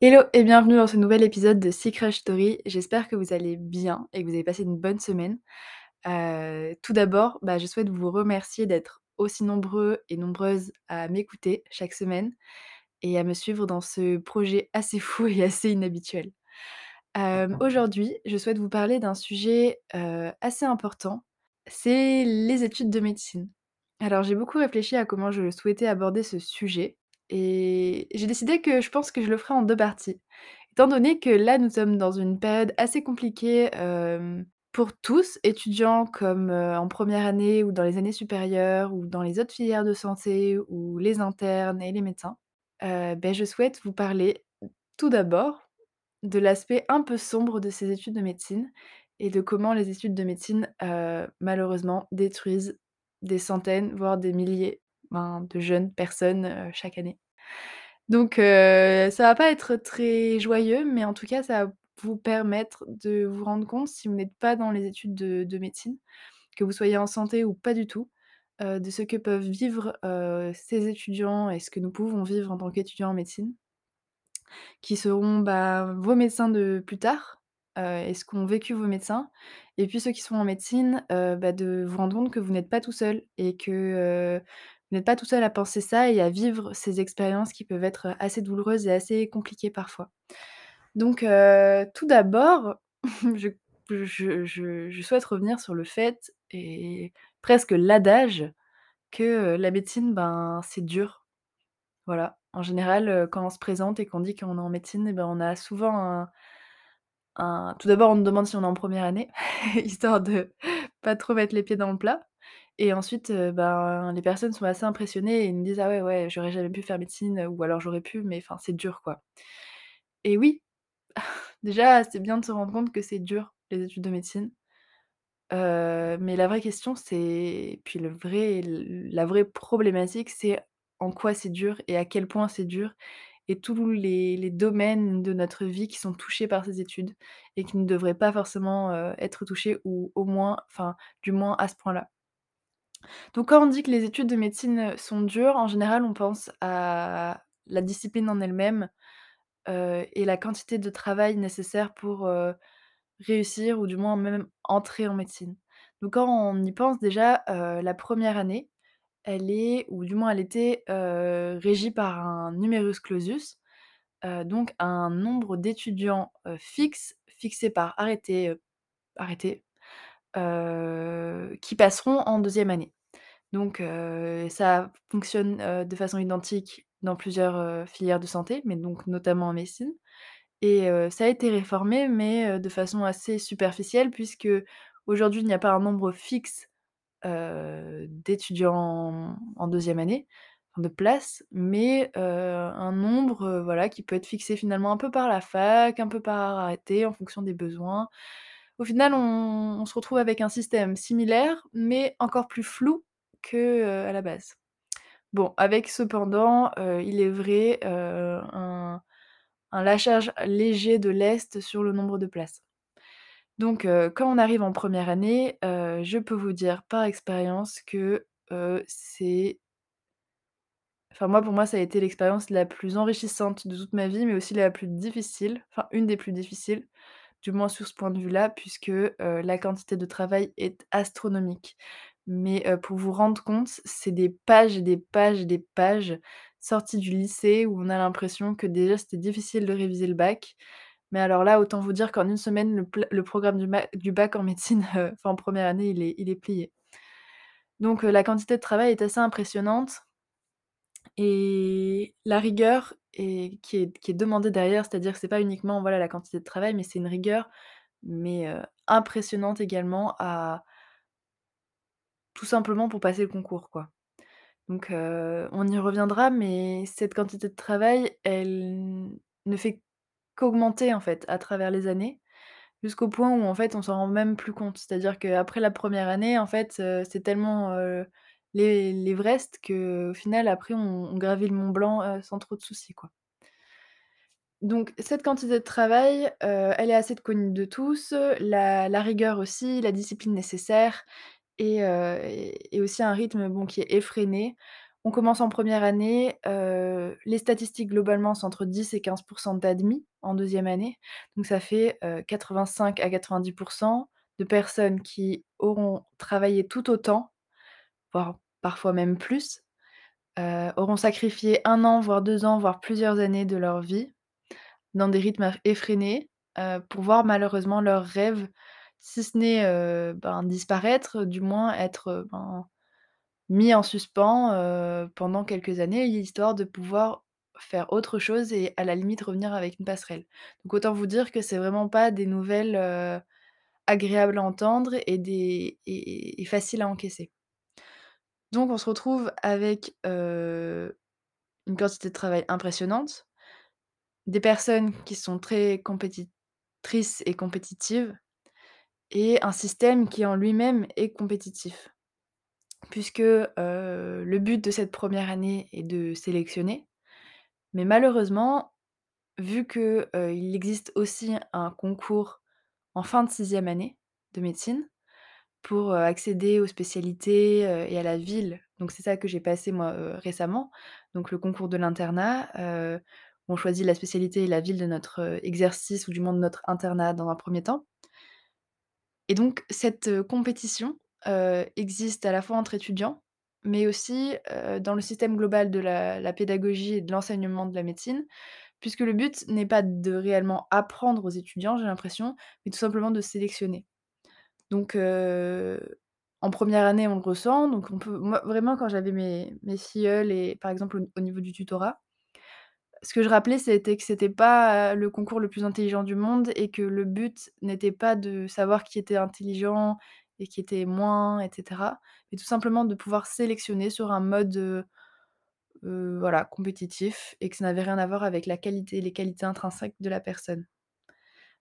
Hello et bienvenue dans ce nouvel épisode de Secret Story. J'espère que vous allez bien et que vous avez passé une bonne semaine. Heu, tout d'abord, bah, je souhaite vous remercier d'être aussi nombreux et nombreuses à m'écouter chaque semaine et à me suivre dans ce projet assez fou et assez inhabituel. Hem, aujourd'hui, je souhaite vous parler d'un sujet, heu, assez important, c'est les études de médecine. Alors j'ai beaucoup réfléchi à comment je souhaitais aborder ce sujet et j'ai décidé que je pense que je le ferai en 2 parties. Étant donné que là, nous sommes dans une période assez compliquée, pour tous, étudiants comme, en première année ou dans les années supérieures ou dans les autres filières de santé ou les internes et les médecins. Beh, je souhaite vous parler tout d'abord de l'aspect un peu sombre de ces études de médecine et de comment les études de médecine, heu, malheureusement détruisent des centaines, voire des milliers, ben, de jeunes personnes, chaque année. Donc heu, ça va pas être très joyeux, mais en tout cas, ça va vous permettre de vous rendre compte, si vous n'êtes pas dans les études de de médecine, que vous soyez en santé ou pas du tout, de ce que peuvent vivre, ces étudiants et ce que nous pouvons vivre en tant qu'étudiants en médecine qui seront, bah, vos médecins de plus tard, heu et ce qu'ont vécu vos médecins et puis ceux qui sont en médecine, bah, de vous rendre compte que vous n'êtes pas tout seul et que, vous n'êtes pas tout seul à penser ça et à vivre ces expériences qui peuvent être, assez douloureuses et assez compliquées parfois. Donc heu, tout d'abord, je souhaite revenir sur le fait et presque l'adage que, heu, la médecine, ben, c'est dur. Voilà. En général, quand on se présente et qu'on dit qu'on est en médecine et ben, on a souvent un un tout d'abord, on nous demande si on est en première année, histoire de pas trop mettre les pieds dans le plat et ensuite, heu, ben, les personnes sont assez impressionnées et ils me disent: «Ah ouais, ouais, j'aurais jamais pu faire médecine» ou alors «J'aurais pu, mais enfin, c'est dur, quoi» et oui, déjà, c'est bien de se rendre compte que c'est dur, les études de médecine, heu, mais la vraie question, c'est puis le vrai la vraie problématique, c'est en quoi c'est dur et à quel point c'est dur et tous les domaines de notre vie qui sont touchés par ces études et qui ne devraient pas forcément, heu, être touchés ou au moins enfin, du moins à ce point-là. Donc quand on dit que les études de médecine, sont dures, en général, on pense à la discipline en elle-même, et la quantité de travail nécessaire pour, réussir ou du moins même entrer en médecine. Donc quand on y pense déjà, la première année, elle est ou du moins elle était, régie par un numerus clausus, donc un nombre d'étudiants, fixe, fixé par arrêté, arrêté, heu, qui passeront en deuxième année. Donc heu, ça fonctionne, heu, de façon identique dans plusieurs, filières de santé, mais donc notamment en médecine et ça a été réformé, mais de façon assez superficielle puisqu'aujourd'hui, il n'y a pas un nombre fixe, d'étudiants en en 2 année, de places, mais un nombre, voilà, qui peut être fixé finalement un peu par la fac, un peu par arrêté en fonction des besoins. Au final, on se retrouve avec un système similaire, mais encore plus flou que, heu, à la base. Bon, avec cependant, heu, il est vrai, heu, un lâchage léger de lest sur le nombre de places. Donc quand on arrive en première année, je peux vous dire par expérience que, c'est enfin moi, pour moi, ça a été l'expérience la plus enrichissante de toute ma vie, mais aussi la plus difficile, enfin une des plus difficiles, du moins sur ce point de vue-là, puisque, la quantité de travail est astronomique. Mais, pour vous rendre compte, c'est des pages et des pages et des pages sorties du lycée où on a l'impression que déjà c'était difficile de réviser le bac. Mais alors là, autant vous dire qu'en une semaine, le programme du bac en médecine, enfin en première année, il est il est plié. Donc, la quantité de travail est assez impressionnante et la rigueur est qui est qui demandée derrière, c'est-à-dire que c'est pas uniquement, voilà, la quantité de travail, mais c'est une rigueur, mais, impressionnante également à tout simplement pour passer le concours, quoi. Donc, on y reviendra, mais cette quantité de travail, elle ne fait qu'augmenter, en fait, à travers les années, jusqu'au point où, en fait, on s'en rend même plus compte. C'est-à-dire qu'après la première année, en fait, c'est tellement, l'E l'Everest qu'au final, après, on on gravit le Mont Blanc, heu, sans trop de soucis, quoi. Donc cette quantité de travail, heu, elle est assez connue de tous, la rigueur aussi, la discipline nécessaire et heu et et aussi un rythme, bon, qui est effréné. On commence en première année, les statistiques globalement c'est entre 10 et 15% d'admis en deuxième année. Donc ça fait, heu, 85 à 90% de personnes qui auront travaillé tout autant, voire parfois même plus, auront sacrifié un an, voire 2 ans, voire plusieurs années de leur vie dans des rythmes effrénés, pour voir malheureusement leurs rêves, si ce n'est, ben, disparaître, du moins être, ben, mis en suspens, pendant quelques années, histoire de pouvoir faire autre chose et à la limite revenir avec une passerelle. Donc autant vous dire que c'est vraiment pas des nouvelles, agréables à entendre et des et et faciles à encaisser. Donc on se retrouve avec, une quantité de travail impressionnante, des personnes qui sont très compétitrices et compétitives et un système qui en lui-même est compétitif. Puisque, le but de cette première année est de sélectionner, mais malheureusement, vu que, heu, il existe aussi un concours en fin de sixième année de médecine pour, accéder aux spécialités, et à la ville. Donc c'est ça que j'ai passé moi, récemment. Donc le concours de l'internat, heu, on choisit la spécialité et la ville de notre, exercice ou du moins de notre internat dans un premier temps. Et donc cette, compétition, existe à la fois entre étudiants, mais aussi, dans le système global de la pédagogie et de l'enseignement de la médecine, puisque le but n'est pas de réellement apprendre aux étudiants, j'ai l'impression, mais tout simplement de sélectionner. Donc en première année, on le ressent, donc on peut vraiment quand j'avais mes mes et par exemple au au niveau du tutorat, ce que je rappelais, c'était que c'était pas, le concours le plus intelligent du monde et que le but n'était pas de savoir qui était intelligent et qui était moins et cetera, mais tout simplement de pouvoir sélectionner sur un mode, voilà, compétitif et que ça n'avait rien à voir avec la qualité les qualités intrinsèques de la personne.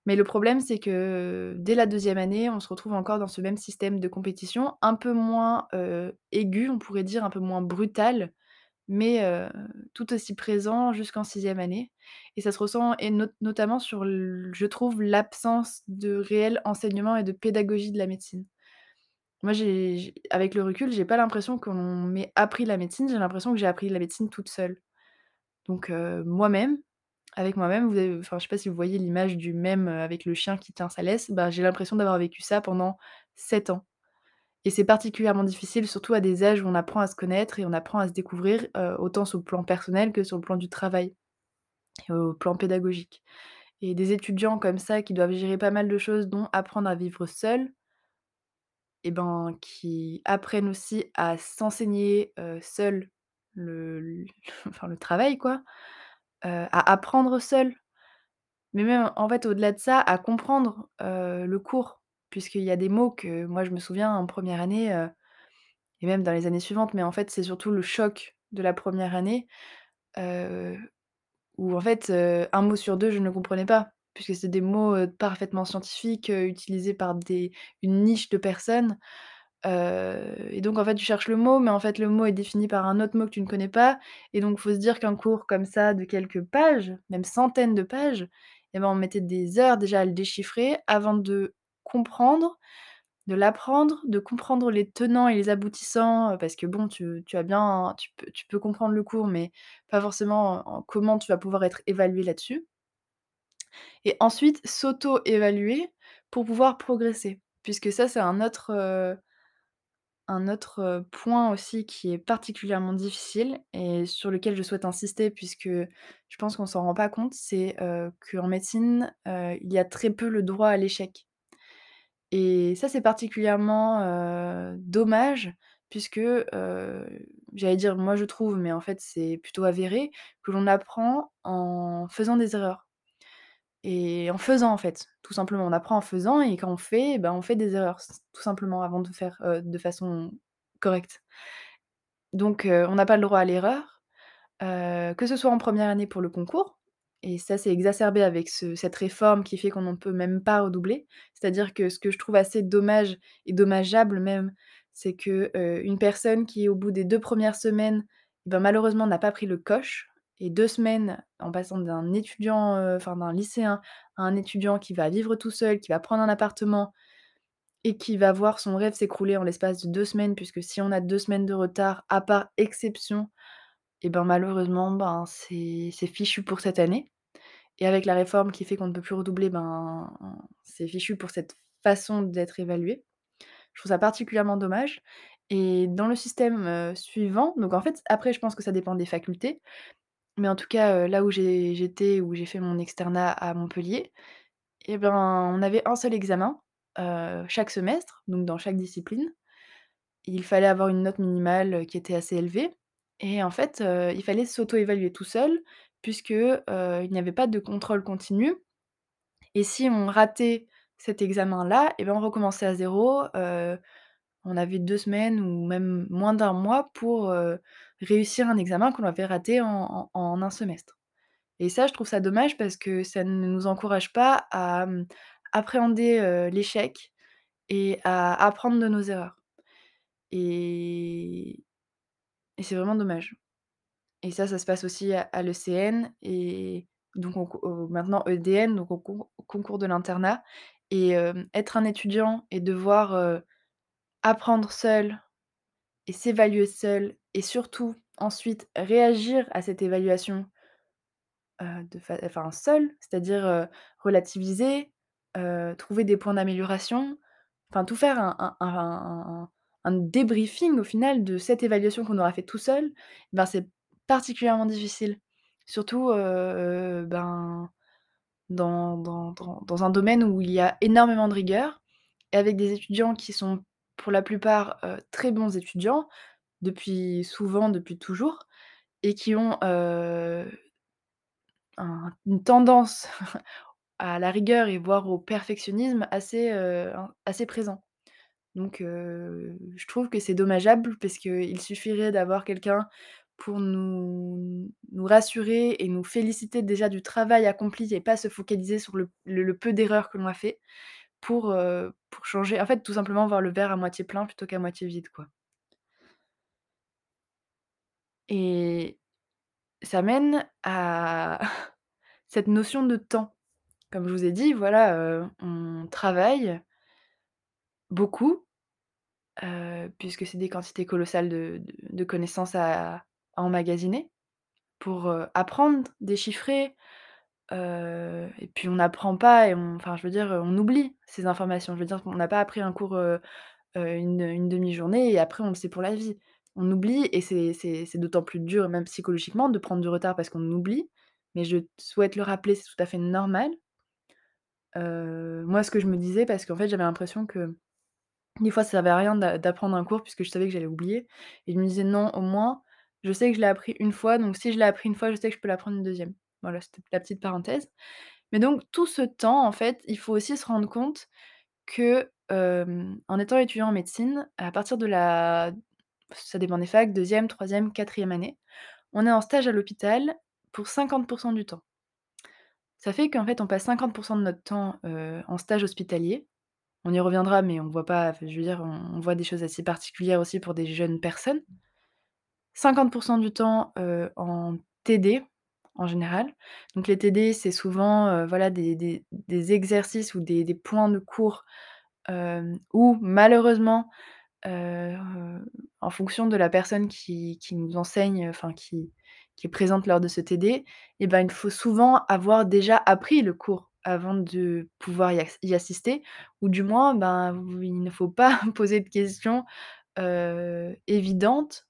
Mais le problème, c'est que dès la deuxième année, on se retrouve encore dans ce même système de compétition, un peu moins, heu, aigu, on pourrait dire, un peu moins brutal, mais heu, tout aussi présent jusqu'en sixième année et ça se ressent et not notamment sur je trouve l'absence de réel enseignement et de pédagogie de la médecine. Moi, avec le recul, j'ai pas l'impression qu'on m'ait appris la médecine, j'ai l'impression que j'ai appris la médecine toute seule. Donc moi-même, avec moi-même, vous avez enfin, je sais pas si vous voyez l'image du mème, heu, avec le chien qui tient sa laisse, bah, j'ai l'impression d'avoir vécu ça pendant 7 ans. Et c'est particulièrement difficile, surtout à des âges où on apprend à se connaître et on apprend à se découvrir, heu, autant sur le plan personnel que sur le plan du travail et au plan pédagogique. Et des étudiants comme ça qui doivent gérer pas mal de choses, dont apprendre à vivre seuls et ben, qui apprennent aussi à s'enseigner, heu, seuls le l enfin le travail quoi, à apprendre seuls. Mais même en fait au-delà de ça, à comprendre, le cours. Puisqu'il y a des mots que moi je me souviens en première année, et même dans les années suivantes, mais en fait c'est surtout le choc de la première année, où en fait, 1 mot sur 2 je ne comprenais pas. Puisque c'est des mots, parfaitement scientifiques, utilisés par des une niche de personnes, et donc en fait tu cherches le mot, mais en fait le mot est défini par un autre mot que tu ne connais pas et donc faut se dire qu'un cours comme ça de quelques pages, même centaines de pages, et ben, on mettait des heures déjà à le déchiffrer avant de comprendre, de l'apprendre, de comprendre les tenants et les aboutissants, parce que bon tu as bien tu peux comprendre le cours, mais pas forcément en comment tu vas pouvoir être évalué là-dessus et ensuite s'auto-évaluer pour pouvoir progresser. Puisque ça c'est un autre, un autre, point aussi qui est particulièrement difficile et sur lequel je souhaite insister puisque je pense qu'on s'en rend pas compte, c'est, qu'en médecine, il y a très peu le droit à l'échec. Et ça c'est particulièrement, dommage puisque, j'allais dire moi je trouve, mais en fait c'est plutôt avéré, que l'on apprend en faisant des erreurs et en faisant en fait, tout simplement. On apprend en faisant et quand on fait, ben, on fait des erreurs tout simplement avant de faire, de façon correcte. Donc on n'a pas le droit à l'erreur, que ce soit en première année pour le concours et ça c'est exacerbé avec ce cette réforme qui fait qu'on ne peut même pas redoubler. C'est-à-dire que ce que je trouve assez dommage et dommageable même, c'est que, une personne qui au bout des 2 premières semaines, ben, malheureusement n'a pas pris le coche et 2 semaines en passant d'un étudiant, d'un lycéen à un étudiant qui va vivre tout seul, qui va prendre un appartement et qui va voir son rêve s'écrouler en l'espace de 2 semaines puisque si on a 2 semaines de retard, à part exception, et ben, malheureusement, ben, c'est fichu pour cette année et avec la réforme qui fait qu'on ne peut plus redoubler, ben, c'est fichu pour cette façon d'être évalué. Je trouve ça particulièrement dommage et dans le système, suivant donc en fait, après je pense que ça dépend des facultés, mais en tout cas, là où j'étais, où j'ai fait mon externat à Montpellier et ben, on avait un seul examen, chaque semestre, donc dans chaque discipline. Il fallait avoir une note minimale, qui était assez élevée et en fait, il fallait s'auto-évaluer tout seul puisque, heu, il n'y avait pas de contrôle continu et si on ratait cet examen-là et ben, on recommençait à 0, heu, on avait 2 semaines ou même moins d'1 mois pour, réussir un examen qu'on avait raté en 1 semestre. Et ça, je trouve ça dommage parce que ça ne nous encourage pas à, appréhender, l'échec et à apprendre de nos erreurs. Et c'est vraiment dommage. Et ça, ça se passe aussi à l'ECN et donc maintenant EDN, donc au con au concours de l'internat. Et être un étudiant et devoir, apprendre seul et s'évaluer seul et surtout ensuite réagir à cette évaluation heu, de enfin seul, c'est-à-dire, heu, relativiser, heu, trouver des points d'amélioration, enfin tout faire un un un un débriefing au final de cette évaluation qu'on aura fait tout seul, ben, c'est particulièrement difficile. Surtout, heu, ben, dans dans dans un domaine où il y a énormément de rigueur et avec des étudiants qui sont pour la plupart, très bons étudiants, depuis souvent depuis toujours et qui ont, une tendance à la rigueur et voire au perfectionnisme assez, assez présent. Donc je trouve que c'est dommageable parce qu'il suffirait d'avoir quelqu'un pour nous nous rassurer et nous féliciter déjà du travail accompli et pas se focaliser sur le le peu d'erreurs que l'on a fait pour, pour changer en fait, tout simplement voir le verre à moitié plein plutôt qu'à moitié vide, quoi. Et ça mène à cette notion de temps. Comme je vous ai dit, voilà, on travaille beaucoup, puisque c'est des quantités colossales de de connaissances à emmagasiner pour, apprendre, déchiffrer, et puis on n'apprend pas et on enfin, je veux dire, on oublie ces informations. Je veux dire qu'on n'a pas appris un cours, heu heu, une une demi-journée et après on le sait pour la vie. On oublie et c'est d'autant plus dur, même psychologiquement, de prendre du retard parce qu'on oublie, mais je souhaite le rappeler, c'est tout à fait normal. Moi, ce que je me disais parce qu'en fait, j'avais l'impression que des fois, ça servait à rien d'a d'apprendre un cours puisque je savais que j'allais oublier et je me disais: «Non, au moins, je sais que je l'ai appris une fois, donc si je l'ai appris une fois, je sais que je peux l'apprendre une deuxième Voilà, c'était la petite parenthèse. Mais donc tout ce temps, en fait, il faut aussi se rendre compte que, en étant étudiant en médecine, à partir de la ça dépend des facs, deuxième troisième quatrième année, on est en stage à l'hôpital pour 50% du temps. Ça fait qu'en fait, on passe 50% de notre temps, en stage hospitalier. On y reviendra, mais on voit pas je veux dire, on voit des choses assez particulières aussi pour des jeunes personnes. 50% du temps, en TD, en général. Donc les TD, c'est souvent, voilà, des des exercices ou des points de cours, où malheureusement, heu, en fonction de la personne qui qui nous enseigne, enfin qui qui est présente lors de ce TD et ben, il faut souvent avoir déjà appris le cours avant de pouvoir y y assister ou du moins, ben, il ne faut pas poser de questions, évidentes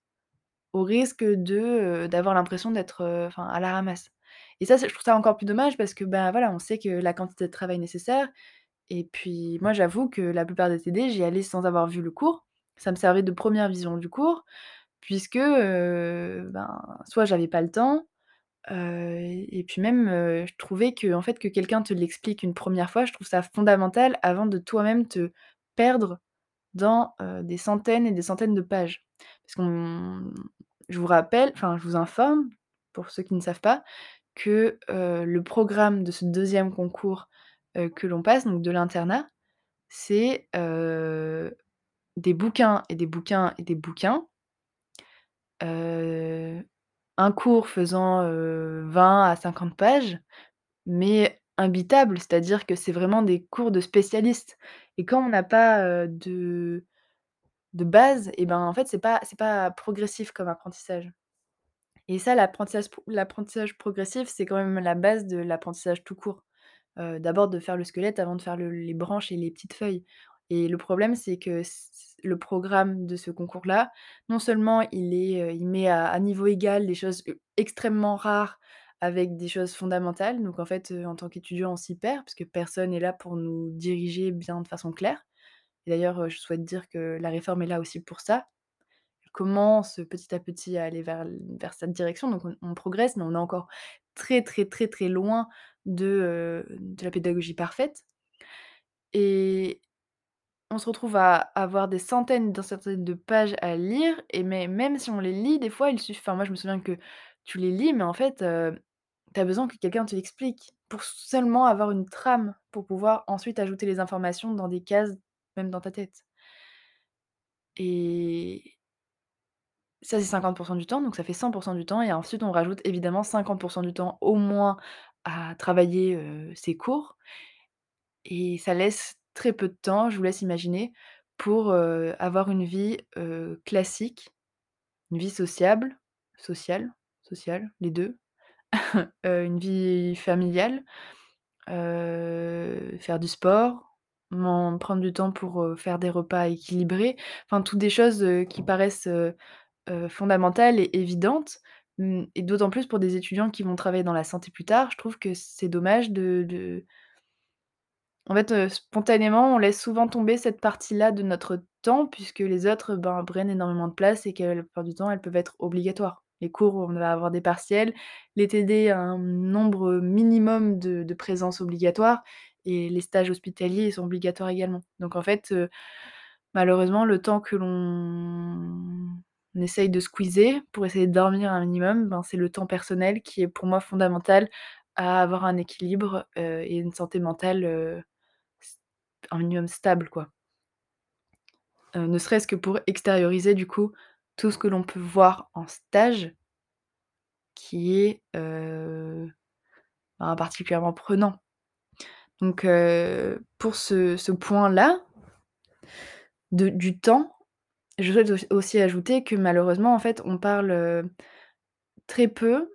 au risque de, d'avoir l'impression d'être, à la ramasse et ça, je trouve ça encore plus dommage parce que, bah, voilà, on sait que la quantité de travail nécessaire et puis moi, j'avoue que la plupart des TD, j'y allais sans avoir vu le cours. Ça me servait de première vision du cours puisque, heu, ben, soit j'avais pas le temps, et puis même, je trouvais qu'en fait, que quelqu'un te l'explique une première fois, je trouve ça fondamental avant de toi-même te perdre dans, des centaines et des centaines de pages. Parce qu'on je vous rappelle, enfin, je vous informe, pour ceux qui ne savent pas, que, le programme de ce deuxième concours, que l'on passe, donc de l'internat, c'est, des bouquins et des bouquins et des bouquins. Un cours faisant, heu, 20 à 50 pages, mais imbitables, c'est-à-dire que c'est vraiment des cours de spécialistes et quand on n'a pas, de de base et ben, en fait, c'est pas c'est pas progressif comme apprentissage Et ça, l'apprentissage l'apprentissage progressif, c'est quand même la base de l'apprentissage tout court. Heu, d'abord de faire le squelette avant de faire le les branches et les petites feuilles. Et le problème, c'est que le programme de ce concours-là, non seulement il est, heu, il met à niveau égal des choses e extrêmement rares avec des choses fondamentales. Donc en fait, heu, en tant qu'étudiant, on s'y perd puisque personne est là pour nous diriger bien de façon claire. Et d'ailleurs, je souhaite dire que la réforme est là aussi pour ça. Elle commence petit à petit à aller vers vers cette direction, donc on progresse, mais on est encore très, très, très, très loin de, de la pédagogie parfaite. Et on se retrouve à avoir des centaines dans centaines de pages à lire et mais même si on les lit, des fois, il suff enfin moi je me souviens que tu les lis, mais en fait, heu, tu as besoin que quelqu'un te l'explique pour seulement avoir une trame, pour pouvoir ensuite ajouter les informations dans des cases, même dans ta tête. Et ça, c'est 50% du temps, donc ça fait 100% du temps et ensuite on rajoute évidemment 50% du temps au moins à travailler, ses cours et ça laisse très peu de temps, je vous laisse imaginer, pour, avoir une vie, classique, une vie sociable sociale sociale, les 2, heu, une vie familiale, faire du sport, m'en prendre du temps pour, faire des repas équilibrés. Enfin, toutes des choses, qui paraissent, fondamentales et évidentes, mmh et d'autant plus pour des étudiants qui vont travailler dans la santé plus tard. Je trouve que c'est dommage de en fait, spontanément, on laisse souvent tomber cette partie-là de notre temps puisque les autres, ben, prennent énormément de place et que la plupart du temps, elles peuvent être obligatoires. Les cours on va avoir des partiels, les TD un nombre minimum de de présence obligatoire les stages hospitaliers, sont obligatoires également. Donc en fait, heu, malheureusement, le temps que l'on essaye de squeezer pour essayer de dormir un minimum, ben, c'est le temps personnel qui est pour moi fondamental à avoir un équilibre, et une santé mentale, un minimum stable, quoi. Ne serait-ce que pour extérioriser du coup tout ce que l'on peut voir en stage qui est, ben, particulièrement prenant. Donc pour ce point-là du temps, je souhaite auss aussi ajouter que malheureusement, en fait, on parle, très peu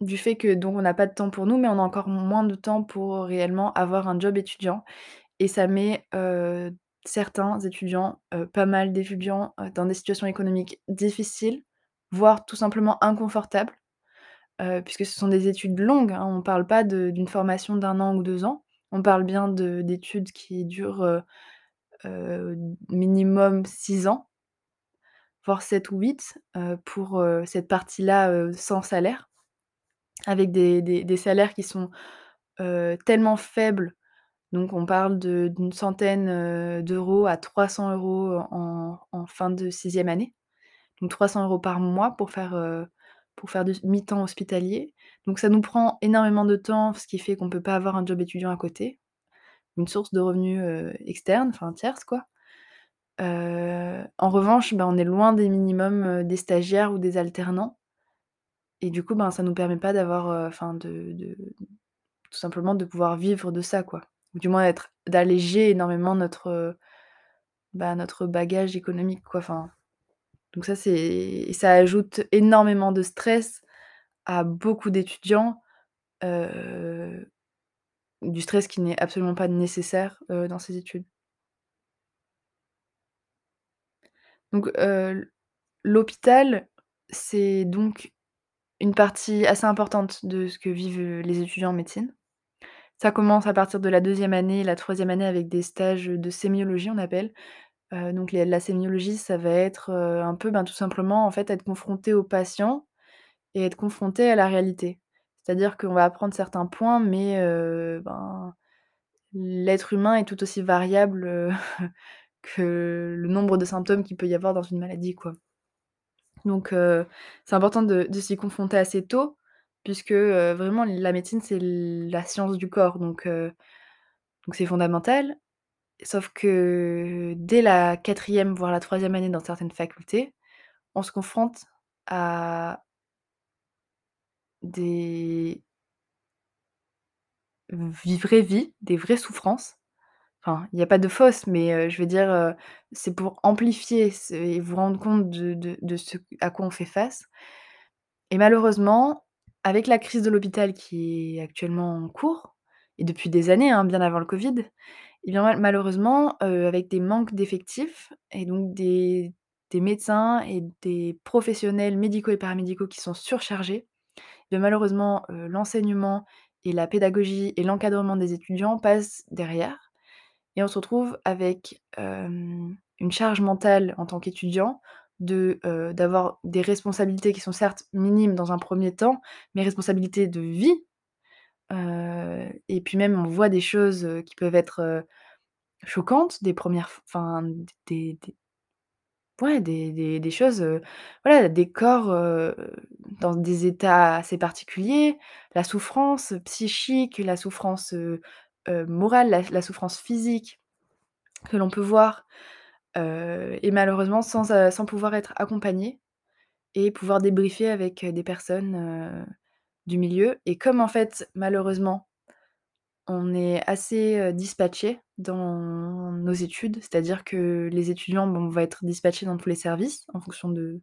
du fait que donc on n'a pas de temps pour nous, mais on a encore moins de temps pour réellement avoir un job étudiant et ça met, certains étudiants, pas mal d'étudiants, dans des situations économiques difficiles, voire tout simplement inconfortables, puisque ce sont des études longues, hein. On parle pas d'une formation d'1 an ou 2 ans. On parle bien de d'études qui durent, heu heu, minimum 6 ans voire 7 ou 8, heu, pour, cette partie-là, sans salaire. Avec des salaires qui sont, tellement faibles, donc on parle d'une centaine, d'euros à 300 € en en fin de 6e année. Donc 300 € par mois pour faire, pour faire du mi-temps hospitalier. Donc ça nous prend énormément de temps, ce qui fait qu'on peut pas avoir un job étudiant à côté. Une source de revenus, heu, externe, enfin tierce quoi. Heu, en revanche, ben, on est loin des minimums, heu, des stagiaires ou des alternants et du coup, ben, ça nous permet pas d'avoir, enfin de tout simplement de pouvoir vivre de ça, quoi. Ou du moins être d'alléger énormément notre, bah, notre bagage économique, quoi, enfin. Donc ça, c'est ça ajoute énormément de stress à beaucoup d'étudiants, du stress qui n'est absolument pas nécessaire, dans ces études. Donc l'hôpital, c'est donc une partie assez importante de ce que vivent, les étudiants en médecine. Ça commence à partir de la 2e année, la 3e année avec des stages de sémiologie, on appelle. Donc la sémiologie, ça va être, un peu, ben, tout simplement, en fait, être confronté aux patients et être confronté à la réalité. C'est-à-dire qu'on va apprendre certains points, mais ben, l'être humain est tout aussi variable, que le nombre de symptômes qu'il peut y avoir dans une maladie, quoi. Donc c'est important de de s'y confronter assez tôt puisque, vraiment la médecine, c'est la science du corps donc donc c'est fondamental. Sauf que dès la 4e voire la 3e année dans certaines facultés, on se confronte à des vraies vies, des vraies souffrances. Enfin, il y a pas de fausses, mais je veux dire, c'est pour amplifier et vous rendre compte de ce à quoi on fait face Et malheureusement, avec la crise de l'hôpital qui est actuellement en cours et depuis des années, hein, bien avant le covid, mal malheureusement, heu, avec des manques d'effectifs et donc des des médecins et des professionnels médicaux et paramédicaux qui sont surchargés, malheureusement, heu, l'enseignement et la pédagogie et l'encadrement des étudiants passent derrière et on se retrouve avec, une charge mentale en tant qu'étudiant d'avoir des responsabilités qui sont certes minimes dans un premier temps, mais responsabilités de vie, et puis même on voit des choses, qui peuvent être, choquantes, des premières enfin des ouais, des des choses, voilà, des corps, dans des états assez particuliers, la souffrance psychique, la souffrance, morale, la souffrance physique que l'on peut voir, et malheureusement sans sans pouvoir être accompagné et pouvoir débriefer avec, des personnes, du milieu. Et comme en fait, malheureusement, on est assez, heu, dispatchés dans nos études, c'est-à-dire que les étudiants, bon, on va être dispatchés dans tous les services en fonction de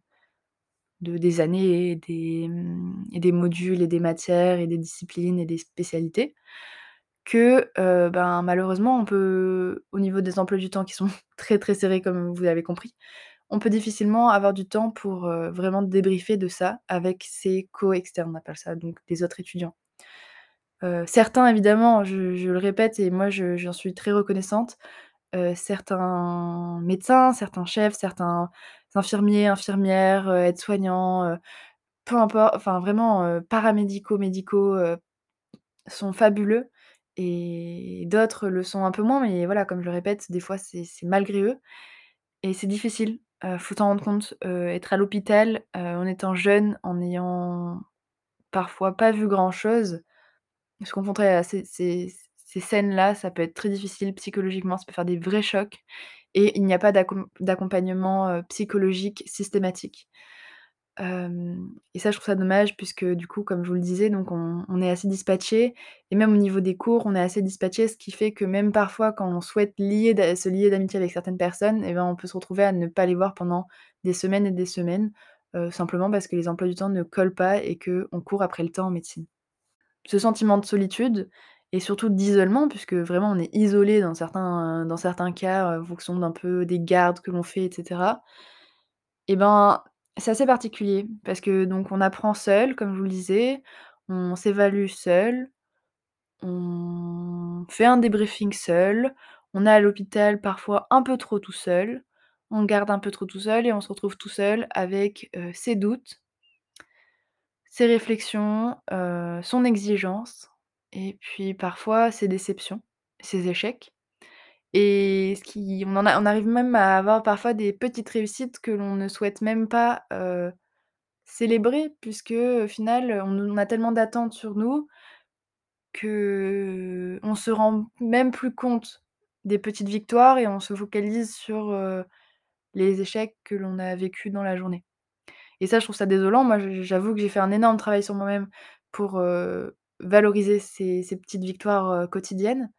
de des années et des, mmh et des modules et des matières et des disciplines et des spécialités que, ben, malheureusement on peut au niveau des emplois du temps qui sont très, très serrés comme vous l'avez compris, on peut difficilement avoir du temps pour, vraiment débriefer de ça avec ses co-externes, on appelle ça, donc les autres étudiants. Heu, certains évidemment, je le répète et moi je j'en suis très reconnaissante, heu, certains médecins, certains chefs, certains infirmiers, infirmières, heu, aides-soignants, peu impor enfin vraiment, paramédicaux, médicaux, sont fabuleux et d'autres le sont un peu moins, mais voilà, comme je le répète, des fois c'est malgré eux et c'est difficile, faut s'en rendre compte, être à l'hôpital, en étant jeune, en n'ayant parfois pas vu grand chose, se confronter à ces ces scènes-là, ça peut être très difficile psychologiquement, ça peut faire des vrais chocs et il n'y a pas d'accom d'accompagnement, psychologique systématique. Et ça, je trouve ça dommage puisque du coup, comme je vous le disais, donc on est assez dispatchés et même au niveau des cours, on est assez dispatchés, ce qui fait que même parfois quand on souhaite lier se lier d'amitié avec certaines personnes et ben, on peut se retrouver à ne pas les voir pendant des semaines et des semaines, simplement parce que les emplois du temps ne collent pas et qu'on court après le temps en médecine. Ce sentiment de solitude et surtout d'isolement puisque vraiment on est isolé dans certains dans certains cas, heu, en fonction d'un peu des gardes que l'on fait et cetera. Et ben, c'est assez particulier parce que donc on apprend seul, comme je vous le disais, on s'évalue seul, on fait un débriefing seul, on est à l'hôpital parfois un peu trop tout seul, on garde un peu trop tout seul et on se retrouve tout seul avec, heu, ses doutes ses réflexions, son exigence et puis parfois ses déceptions, ses échecs et ce on on arrive même à avoir parfois des petites réussites que l'on ne souhaite même pas, célébrer puisque, au final, on on a tellement d'attentes sur nous qu'on se rend même plus compte des petites victoires et on se focalise sur, les échecs que l'on a vécus dans la journée. Et ça, je trouve ça désolant. Moi, j'avoue que j'ai fait un énorme travail sur moi-même pour, valoriser ces petites victoires, quotidiennes.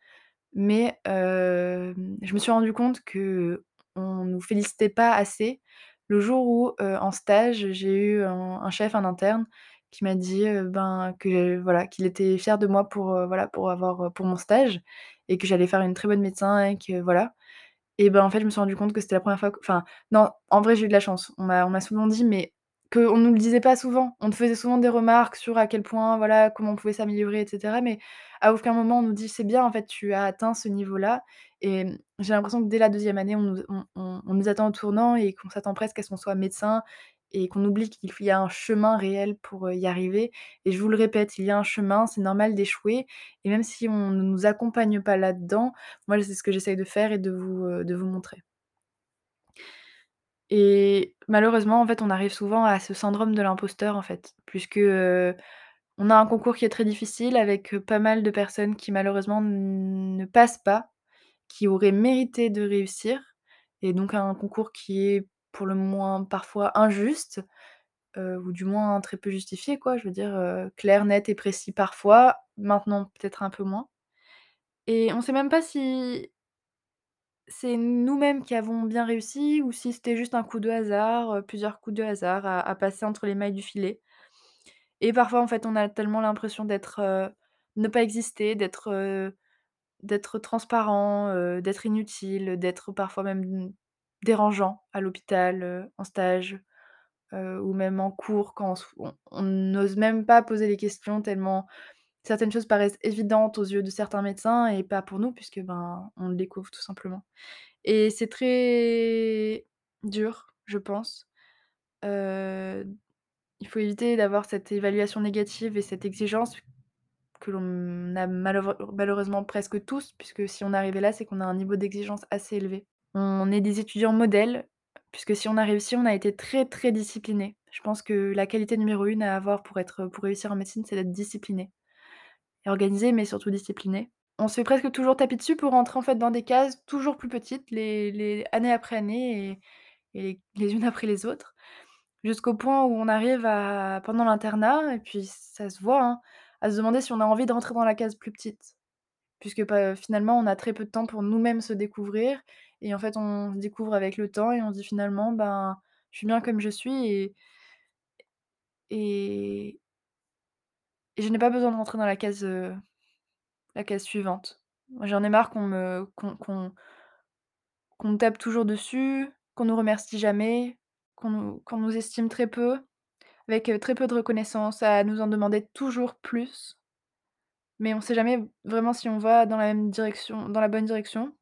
Mais, je me suis rendu compte qu'on nous félicitait pas assez le jour où, en stage, j'ai eu un chef, un interne qui m'a dit, ben, que voilà, qu'il était fier de moi pour, voilà, pour avoir, pour mon stage et que j'allais faire une très bonne médecin et que voilà. Et ben, en fait, je me suis rendu compte que c'était la première fois que enfin, non, en vrai, j'ai eu de la chance. On on m'a souvent dit, mais qu'on nous le disait pas souvent. On nous faisait souvent des remarques sur à quel point, voilà, comment on pouvait s'améliorer et cetera, mais à aucun moment on nous dit: «C'est bien, en fait, tu as atteint ce niveau-là» et mmh, j'ai l'impression que dès la deuxième année, on nous attend au tournant et qu'on s'attend presque à ce qu'on soit médecin et qu'on oublie qu'il y a un chemin réel pour, heu, y arriver et je vous le répète, il y a un chemin, c'est normal d'échouer et même si on ne nous accompagne pas là-dedans, moi, c'est ce que j'essaye de faire et de vous, vous montrer. Et malheureusement, on arrive souvent à ce syndrome de l'imposteur, en fait, puisque, on a un concours qui est très difficile avec, pas mal de personnes qui malheureusement ne passent pas, qui auraient mérité de réussir et donc un concours qui est pour le moins parfois injuste, ou du moins très peu justifié quoi. Je veux dire, clair, net et précis parfois, maintenant peut-être un peu moins et on sait même pas si c'est nous-mêmes qui avons bien réussi ou si c'était juste un coup de hasard, plusieurs coups de hasard à passer entre les mailles du filet? Et parfois, en fait, on a tellement l'impression d'être, ne pas exister, d'être, d'être transparent, d'être inutile, d'être parfois même dérangeant à l'hôpital, en stage, ou même en cours quand on on n'ose même pas poser les questions tellement certaines choses paraissent évidentes aux yeux de certains médecins et pas pour nous puisque, ben, on le découvre tout simplement. Et c'est très dur, je pense. Il faut éviter d'avoir cette évaluation négative et cette exigence que l'on a malheureusement presque tous, puisque si on arrivé là, c'est qu'on a un niveau d'exigence assez élevé. On est des étudiants modèles, puisque si on a réussi, on a été très, très disciplinés. Je pense que la qualité numéro 1 à avoir pour être pour réussir en médecine, c'est d'être discipliné et organisé, mais surtout discipliné. On se fait presque toujours taper dessus pour rentrer, en fait, dans des cases toujours plus petites, les les année après année et les unes après les autres, jusqu'au point où on arrive à pendant l'internat et puis ça se voit, hein, à se demander si on a envie de rentrer dans la case plus petite. Puisque pa finalement, on a très peu de temps pour nous-mêmes se découvrir et en fait, on se découvre avec le temps et on se dit finalement: «Ben, je suis bien comme je suis et et je n'ai pas besoin de rentrer dans la case, heu, la case suivante». J'en ai marre qu'on me qu'on qu'on tape toujours dessus, qu'on nous remercie jamais, qu'on nous nous estime très peu, avec, heu, très peu de reconnaissance, à nous en demander toujours plus. Mais on sait jamais vraiment si on va dans la même direction dans la bonne direction.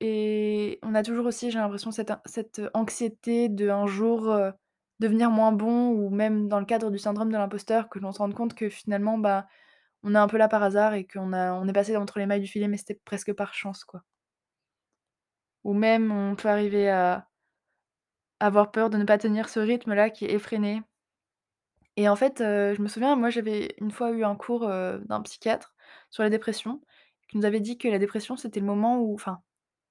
Et on a toujours aussi, j'ai l'impression, cette cette anxiété de un jour, heu, devenir moins bon ou même dans le cadre du syndrome de l'imposteur, que l'on se rende compte que finalement, bah, on est un peu là par hasard et qu'on a on est passé entre les mailles du filet, mais c'était presque par chance, quoi. Ou même on peut arriver à avoir peur de ne pas tenir ce rythme-là qui est effréné. Et en fait, heu, je me souviens, moi, j'avais une fois eu un cours, heu, d'un psychiatre sur la dépression, qui nous avait dit que la dépression, c'était le moment où enfin,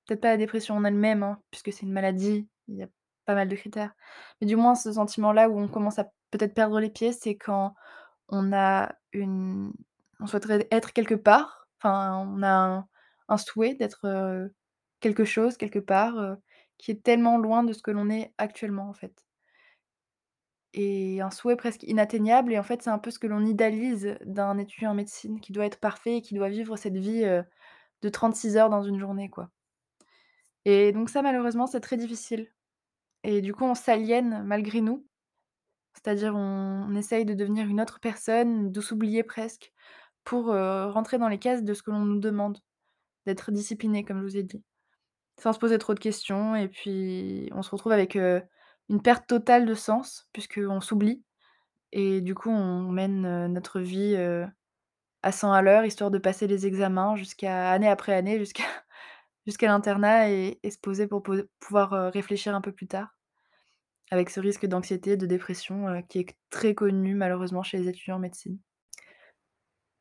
peut-être pas la dépression en elle-même, hein, puisque c'est une maladie, il pas mal de critères. Mais du moins ce sentiment-là où on commence à peut-être perdre les pieds, c'est quand on a une on souhaiterait être quelque part, enfin, on a un souhait d'être, quelque chose, quelque part, qui est tellement loin de ce que l'on est actuellement, en fait. Et un souhait presque inatteignable et en fait, c'est un peu ce que l'on idéalise d'un étudiant en médecine qui doit être parfait et qui doit vivre cette vie, de 36 heures dans une journée, quoi. Et donc ça, malheureusement, c'est très difficile et du coup, on s'aliène malgré nous. C'est-à-dire on essaye de devenir une autre personne, de s'oublier presque pour, heu, rentrer dans les cases de ce que l'on nous demande, d'être discipliné, comme je vous ai dit, sans se poser trop de questions et puis on se retrouve avec, heu, une perte totale de sens puisqu'on s'oublie et du coup, on mène, heu, notre vie, à 100 à l'heure, histoire de passer les examens jusqu'à année après année, jusqu'à l'internat et se poser pour po pouvoir, réfléchir un peu plus tard. Avec ce risque d'anxiété, de dépression, heu, qui est très connu malheureusement chez les étudiants en médecine.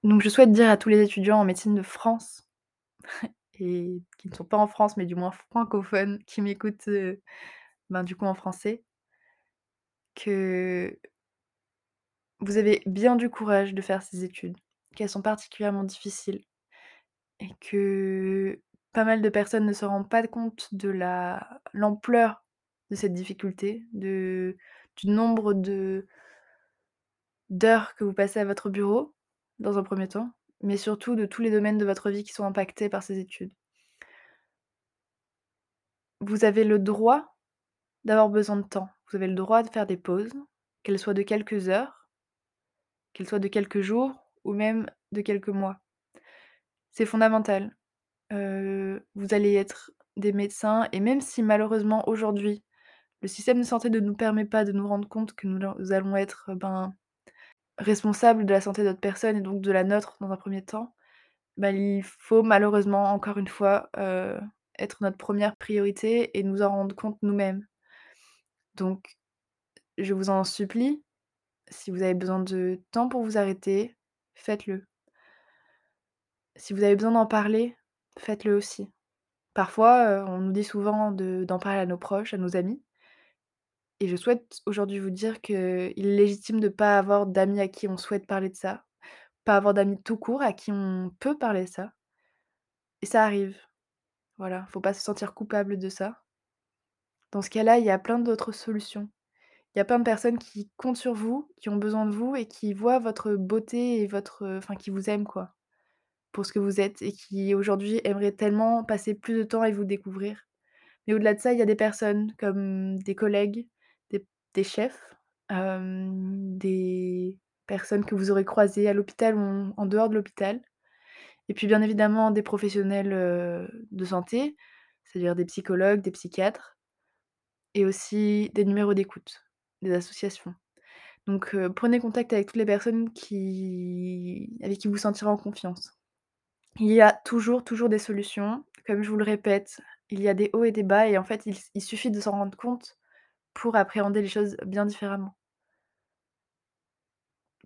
Donc je souhaite dire à tous les étudiants en médecine de France et qui ne sont pas en France, mais du moins francophones, qui m'écoutent, heu, ben, du coup en français que vous avez bien du courage de faire ces études, qu'elles sont particulièrement difficiles et que pas mal de personnes ne se rendent pas compte de la l'ampleur de cette difficulté, du nombre d'heures que vous passez à votre bureau, dans un 1er temps, mais surtout de tous les domaines de votre vie qui sont impactés par ces études? Vous avez le droit d'avoir besoin de temps. Vous avez le droit de faire des pauses, qu'elles soient de quelques heures qu'elles soient de quelques jours ou même de quelques mois. C'est fondamental. Heu, vous allez être des médecins et même si malheureusement aujourd'hui, le système de santé ne nous permet pas de nous rendre compte que nous allons être, ben, responsables de la santé d'autres personnes et donc de la nôtre dans un 1er temps, bah, il faut malheureusement encore une fois, heu, être notre 1re priorité et nous en rendre compte nous-mêmes. Donc je vous en supplie, si vous avez besoin de temps pour vous arrêter, faites-le. Si vous avez besoin d'en parler, faites-le aussi. Parfois, heu, on nous dit souvent de d'en parler à nos proches, à nos amis et je souhaite aujourd'hui vous dire qu'il est légitime de pas avoir d'amis à qui on souhaite parler de ça, pas avoir d'amis tout court à qui on peut parler de ça et ça arrive. Voilà, faut pas se sentir coupable de ça. Dans ce cas-là, il y a plein d'autres solutions. Il y a plein de personnes qui comptent sur vous, qui ont besoin de vous et qui voient votre beauté et votre, heu enfin qui vous aiment quoi, pour ce que vous êtes et qui aujourd'hui aimeraient tellement passer plus de temps et vous découvrir. Mais au-delà de ça, il y a des personnes comme des collègues, des chefs, des personnes que vous aurez croisées à l'hôpital ou en dehors de l'hôpital et puis bien évidemment des professionnels, de santé, c'est-à-dire des psychologues, des psychiatres et aussi des numéros d'écoute, des associations. Donc prenez contact avec toutes les personnes qui avec qui vous sentirez en confiance. Il y a toujours, toujours des solutions. Comme je vous le répète, il y a des hauts et des bas et en fait, il suffit de s'en rendre compte pour appréhender les choses bien différemment.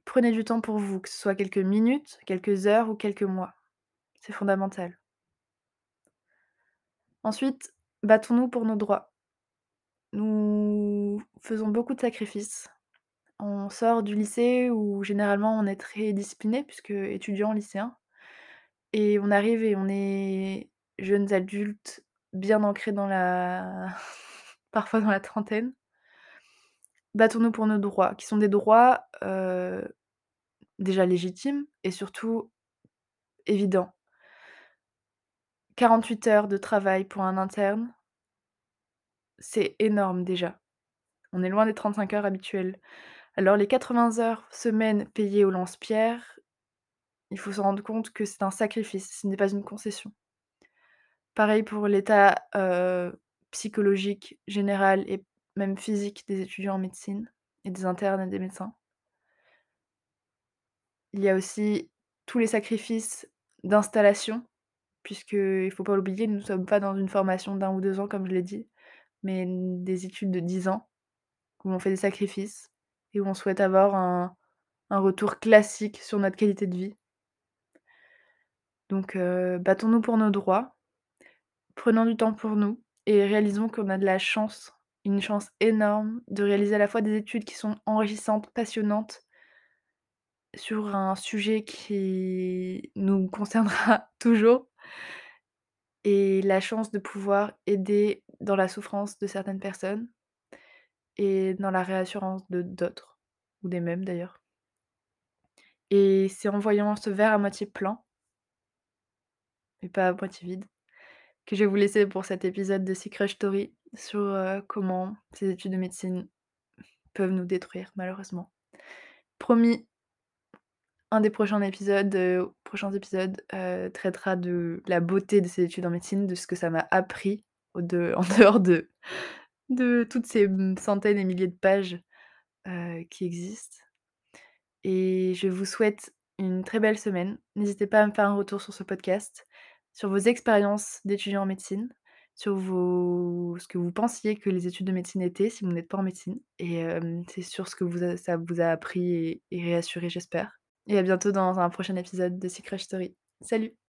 Prenez du temps pour vous, que ce soit quelques minutes, quelques heures ou quelques mois. C'est fondamental. Ensuite, battons-nous pour nos droits. Nous faisons beaucoup de sacrifices. On sort du lycée où généralement on est très discipliné puisque étudiant, lycéen et on arrive et on est jeunes adultes bien ancrés dans la parfois dans la trentaine. Battons-nous pour nos droits, qui sont des droits, déjà légitimes et surtout évidents. 48 heures de travail pour un interne c'est énorme déjà. On est loin des 35 heures habituelles. Alors les 80 heures semaine payées au lance-pierre, il faut se rendre compte que c'est un sacrifice, ce n'est pas une concession. Pareil pour l'état, psychologique général et même physique des étudiants en médecine et des internes et des médecins. Il y a aussi tous les sacrifices d'installation, puisqu'il faut pas l'oublier, nous ne sommes pas dans une formation d'1 ou 2 ans comme je l'ai dit, mais des études de 10 ans, où on fait des sacrifices et où on souhaite avoir un retour classique sur notre qualité de vie. Donc heu, battons-nous pour nos droits, prenons du temps pour nous et réalisons qu'on a de la chance, une chance énorme de réaliser à la fois des études qui sont enrichissantes, passionnantes sur un sujet qui nous concernera toujours et la chance de pouvoir aider dans la souffrance de certaines personnes et dans la réassurance de d'autres ou des mêmes d'ailleurs. Et c'est en voyant ce verre à moitié plein et pas à moitié vide, que je vais vous laisser pour cet épisode de Secret Story sur, comment ces études de médecine peuvent nous détruire malheureusement. Promis un des prochains épisodes, traitera de la beauté de ces études en médecine, de ce que ça m'a appris en dehors de de toutes ces, centaines et milliers de pages, qui existent. Et je vous souhaite une très belle semaine. N'hésitez pas à me faire un retour sur ce podcast, sur vos expériences d'étudiants en médecine, sur ce que vous pensiez que les études de médecine étaient, si vous n'êtes pas en médecine et c'est sur ce que vous ça vous a appris et et réassuré j'espère. Et à bientôt dans un prochain épisode de Secret Story. Salut!